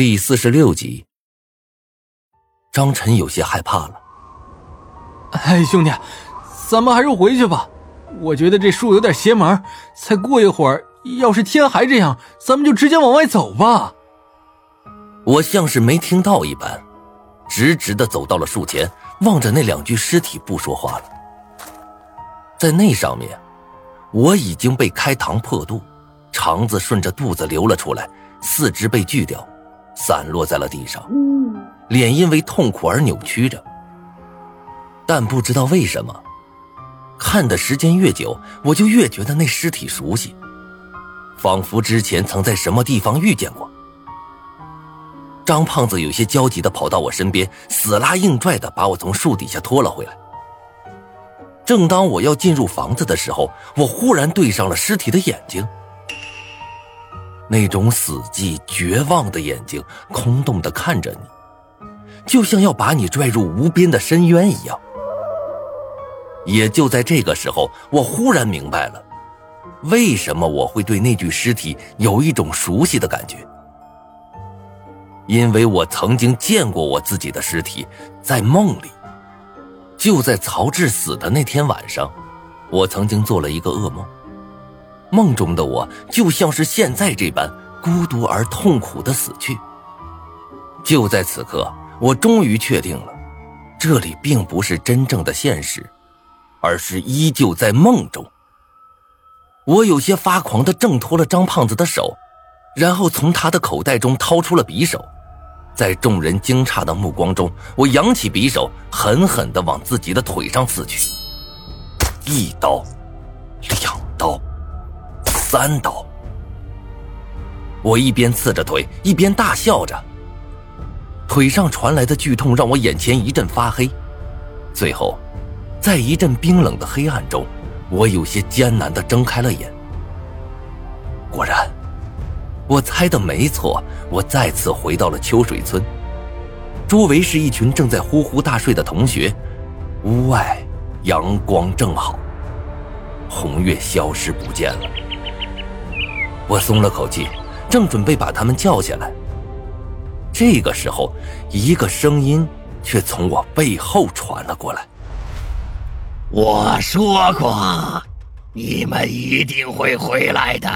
第四十六集，张晨有些害怕了。哎，兄弟，咱们还是回去吧。我觉得这树有点邪门，再过一会儿，要是天还这样，咱们就直接往外走吧。我像是没听到一般，直直的走到了树前，望着那两具尸体不说话了。在那上面，我已经被开膛破肚，肠子顺着肚子流了出来，四肢被锯掉。散落在了地上，脸因为痛苦而扭曲着。但不知道为什么，看的时间越久，我就越觉得那尸体熟悉，仿佛之前曾在什么地方遇见过。张胖子有些焦急的跑到我身边，死拉硬拽的把我从树底下拖了回来。正当我要进入房子的时候，我忽然对上了尸体的眼睛。那种死寂、绝望的眼睛，空洞的看着你，就像要把你拽入无边的深渊一样。也就在这个时候，我忽然明白了，为什么我会对那具尸体有一种熟悉的感觉。因为我曾经见过我自己的尸体，在梦里。就在曹志死的那天晚上，我曾经做了一个噩梦。梦中的我就像是现在这般孤独而痛苦的死去。就在此刻，我终于确定了，这里并不是真正的现实，而是依旧在梦中。我有些发狂的挣脱了张胖子的手，然后从他的口袋中掏出了匕首，在众人惊诧的目光中，我扬起匕首，狠狠的往自己的腿上刺去，一刀，两刀。三刀，我一边刺着腿，一边大笑着。腿上传来的剧痛让我眼前一阵发黑，最后，在一阵冰冷的黑暗中，我有些艰难的睁开了眼。果然，我猜的没错，我再次回到了秋水村。周围是一群正在呼呼大睡的同学，屋外阳光正好，红月消失不见了。我松了口气，正准备把他们叫下来，这个时候，一个声音却从我背后传了过来：“我说过，你们一定会回来的，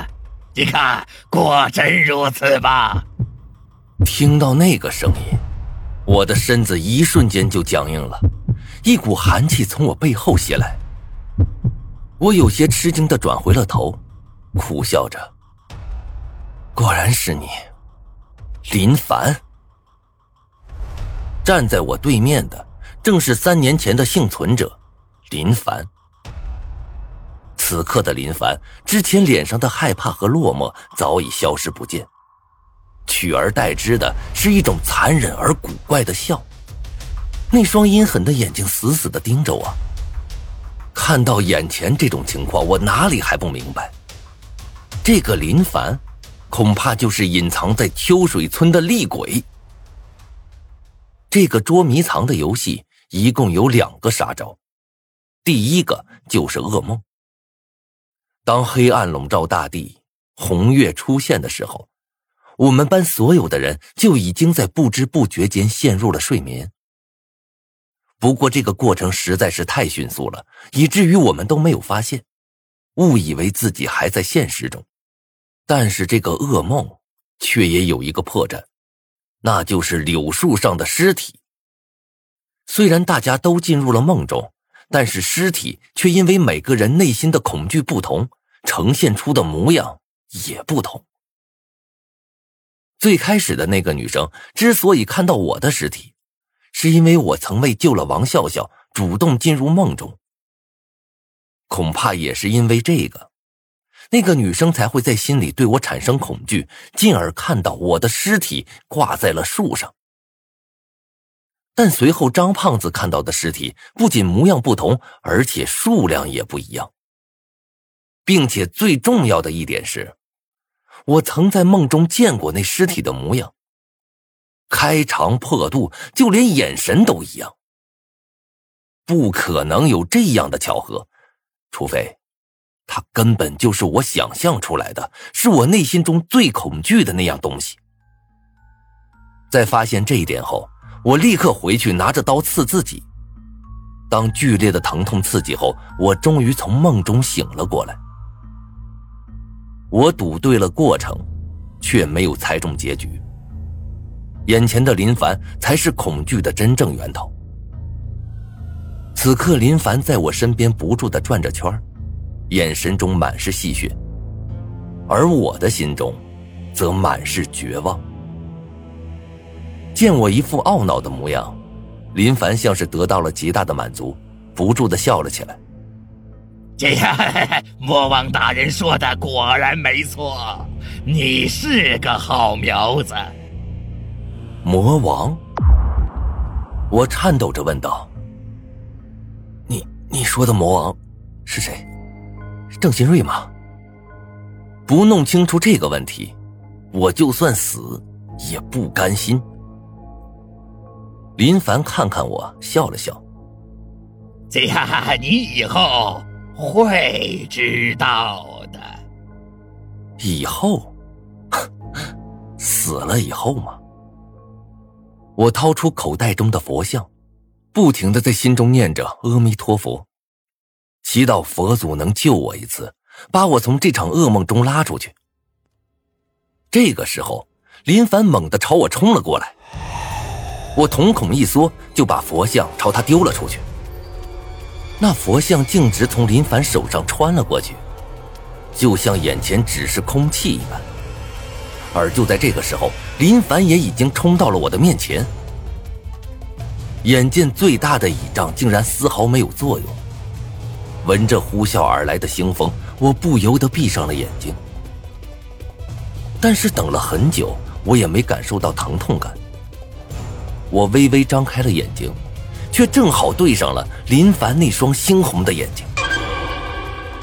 你看，果真如此吧？”听到那个声音，我的身子一瞬间就僵硬了，一股寒气从我背后袭来，我有些吃惊的转回了头，苦笑着。果然是你，林凡。站在我对面的正是三年前的幸存者林凡。此刻的林凡，之前脸上的害怕和落寞早已消失不见，取而代之的是一种残忍而古怪的笑。那双阴狠的眼睛死死的盯着我。看到眼前这种情况，我哪里还不明白？这个林凡。恐怕就是隐藏在秋水村的厉鬼。这个捉迷藏的游戏一共有两个杀招，第一个就是噩梦。当黑暗笼罩大地，红月出现的时候，我们班所有的人就已经在不知不觉间陷入了睡眠。不过这个过程实在是太迅速了，以至于我们都没有发现，误以为自己还在现实中。但是这个噩梦却也有一个破绽，那就是柳树上的尸体。虽然大家都进入了梦中，但是尸体却因为每个人内心的恐惧不同，呈现出的模样也不同。最开始的那个女生之所以看到我的尸体，是因为我曾为救了王笑笑，主动进入梦中。恐怕也是因为这个。那个女生才会在心里对我产生恐惧，进而看到我的尸体挂在了树上。但随后张胖子看到的尸体不仅模样不同，而且数量也不一样，并且最重要的一点是，我曾在梦中见过那尸体的模样，开肠破肚，就连眼神都一样。不可能有这样的巧合，除非。他根本就是我想象出来的，是我内心中最恐惧的那样东西。在发现这一点后，我立刻回去拿着刀刺自己。当剧烈的疼痛刺激后，我终于从梦中醒了过来。我赌对了过程，却没有猜中结局。眼前的林凡才是恐惧的真正源头。此刻，林凡在我身边不住的转着圈眼神中满是戏谑，而我的心中，则满是绝望。见我一副懊恼的模样，林凡像是得到了极大的满足，不住的笑了起来。这样，魔王大人说的果然没错，你是个好苗子。魔王，我颤抖着问道：“你你说的魔王是谁？郑新瑞吗？”不弄清楚这个问题，我就算死也不甘心。林凡看看我，笑了笑：“ 这样，你以后会知道的。以后，死了以后吗？”我掏出口袋中的佛像，不停的在心中念着阿弥陀佛，祈祷佛祖能救我一次，把我从这场噩梦中拉出去。这个时候，林凡猛地朝我冲了过来。我瞳孔一缩，就把佛像朝他丢了出去。那佛像径直从林凡手上穿了过去，就像眼前只是空气一般。而就在这个时候，林凡也已经冲到了我的面前。眼见最大的倚仗竟然丝毫没有作用，闻着呼啸而来的腥风，我不由得闭上了眼睛。但是等了很久，我也没感受到疼痛感。我微微张开了眼睛，却正好对上了林凡那双猩红的眼睛。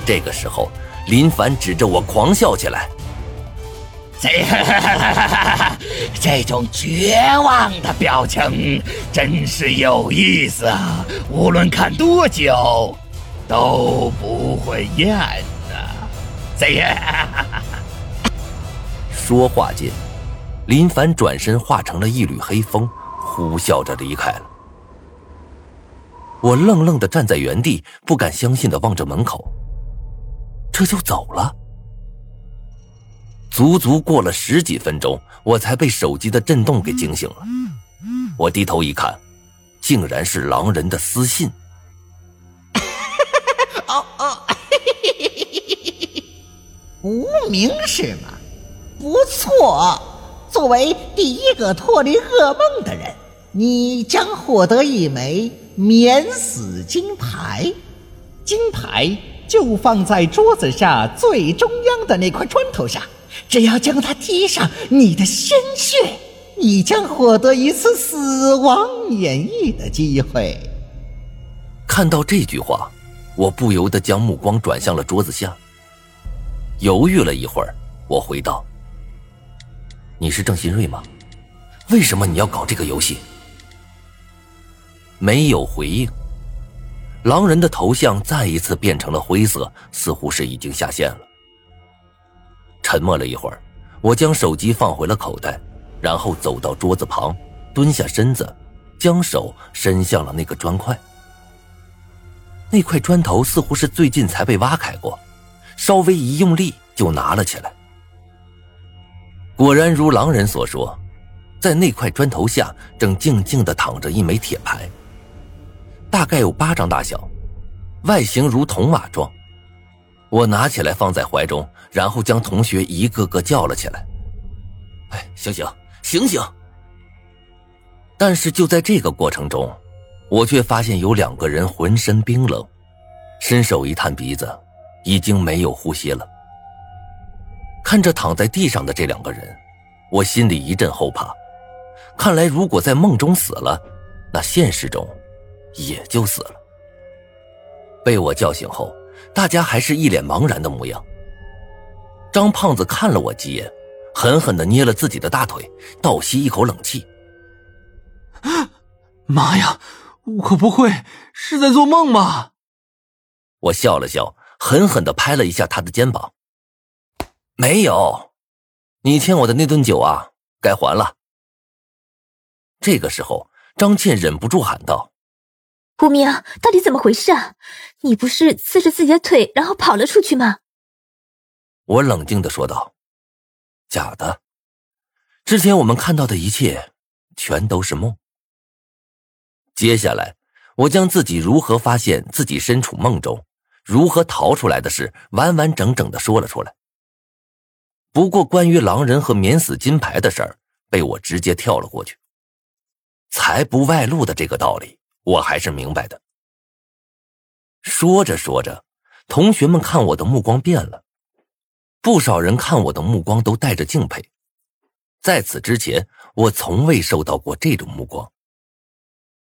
这个时候，林凡指着我狂笑起来：“这 这种绝望的表情真是有意思啊！无论看多久，都不会厌的。”这样，说话间，林凡转身化成了一缕黑风。呼啸着离开了，我愣愣的站在原地，不敢相信的望着门口。这就走了？足足过了十几分钟，我才被手机的震动给惊醒了。我低头一看，竟然是狼人的私信。无名是吗？不错，作为第一个脱离噩梦的人。你将获得一枚免死金牌，金牌就放在桌子下最中央的那块砖头上。只要将它滴上你的鲜血，你将获得一次死亡演绎的机会。看到这句话，我不由得将目光转向了桌子下。犹豫了一会儿，我回道：“你是郑新瑞吗？为什么你要搞这个游戏？”没有回应。狼人的头像再一次变成了灰色，似乎是已经下线了。沉默了一会儿，我将手机放回了口袋，然后走到桌子旁，蹲下身子，将手伸向了那个砖块。那块砖头似乎是最近才被挖开过，稍微一用力就拿了起来。果然如狼人所说，在那块砖头下正静静的躺着一枚铁牌。大概有巴掌大小，外形如铜瓦状。我拿起来放在怀中，然后将同学一个个叫了起来：“哎，醒醒，醒醒！”但是就在这个过程中，我却发现有两个人浑身冰冷，伸手一探鼻子，已经没有呼吸了。看着躺在地上的这两个人，我心里一阵后怕。看来，如果在梦中死了，那现实中……也就死了。被我叫醒后，大家还是一脸茫然的模样。张胖子看了我几眼，狠狠的捏了自己的大腿，倒吸一口冷气。妈呀，我不会是在做梦吧？我笑了笑，狠狠的拍了一下他的肩膀。没有，你欠我的那顿酒啊，该还了。这个时候，张倩忍不住喊道：“无名，到底怎么回事啊？你不是刺着自己的腿，然后跑了出去吗？”我冷静的说道：“假的，之前我们看到的一切，全都是梦。”接下来，我将自己如何发现自己身处梦中，如何逃出来的事，完完整整的说了出来。不过，关于狼人和免死金牌的事儿，被我直接跳了过去。财不外露的这个道理，我还是明白的。说着说着，同学们看我的目光变了，不少人看我的目光都带着敬佩。在此之前，我从未受到过这种目光。